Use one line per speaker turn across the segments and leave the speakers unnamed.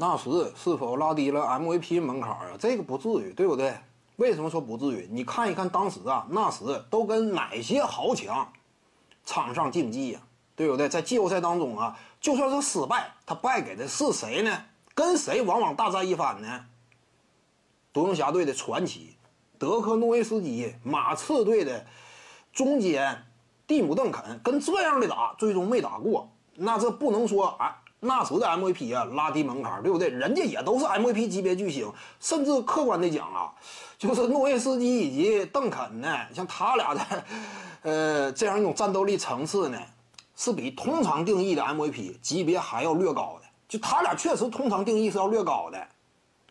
纳什是否拉低了 MVP 门槛啊？这个不至于，对不对？为什么说不至于？你看一看当时啊，纳什都跟哪些豪强场上竞技呀？对不对？在季后赛当中啊，就算是失败，他败给的是谁呢？跟谁往往大战一番呢？独行侠队的传奇德克诺维斯基，马刺队的中坚蒂姆邓肯，跟这样的打，最终没打过。那这不能说啊，纳什的 MVP 啊拉低门槛，对不对？人家也都是 MVP 级别巨星，甚至客观的讲啊，就是诺维斯基以及邓肯呢，像他俩的，呃，这样一种战斗力层次呢，是比通常定义的 MVP 级别还要略高的。就他俩确实通常定义是要略高的，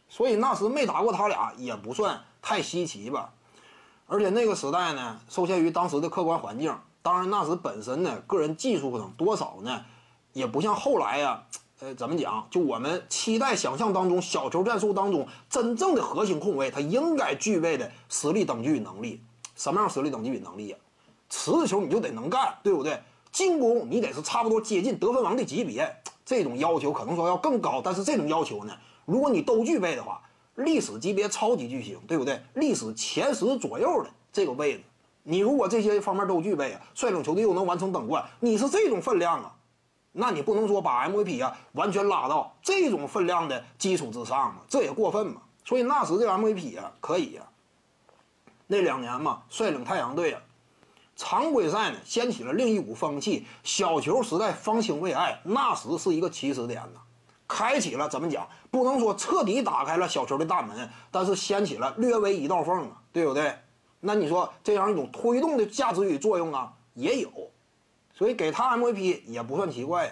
所以纳什没打过他俩也不算太稀奇吧。而且那个时代呢，受限于当时的客观环境，当然纳什本身呢，个人技术上多少呢，也不像后来呀，呃，怎么讲？就我们期待想象当中小球战术当中真正的核心控卫，他应该具备的实力等级与能力。什么样实力等级与能力呀？持球你就得能干，对不对？进攻你得是差不多接近得分王的级别。这种要求可能说要更高，但是这种要求呢，如果你都具备的话，历史级别超级巨星，对不对？历史前十左右的这个位置，你如果这些方面都具备啊，率领球队又能完成登冠，你是这种分量啊，那你不能说把 MVP 啊完全拉到这种分量的基础之上嘛，这也过分嘛。所以纳什这 MVP 啊可以呀，那两年嘛率领太阳队啊。常规赛呢，掀起了另一股风气。小球时代方兴未艾，那时是一个起始点呢，开启了怎么讲？不能说彻底打开了小球的大门，但是掀起了略微一道缝啊，对不对？那你说这样一种推动的价值与作用啊，也有，所以给他 MVP 也不算奇怪呀。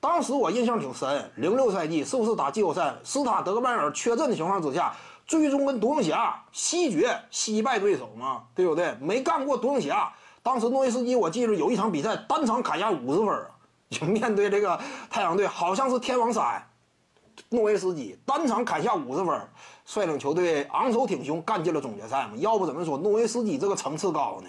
当时我印象挺深，零六赛季是不是打季后赛？斯塔德格迈尔缺阵的情况之下。最终跟独行侠西决惜败对手嘛，对不对？没干过独行侠。当时诺维斯基，我记着有一场比赛单场砍下五十分，就面对这个太阳队，好像是天王山，诺维斯基单场砍下五十分，率领球队昂首挺胸干进了总决赛嘛。要不怎么说诺维斯基这个层次高呢？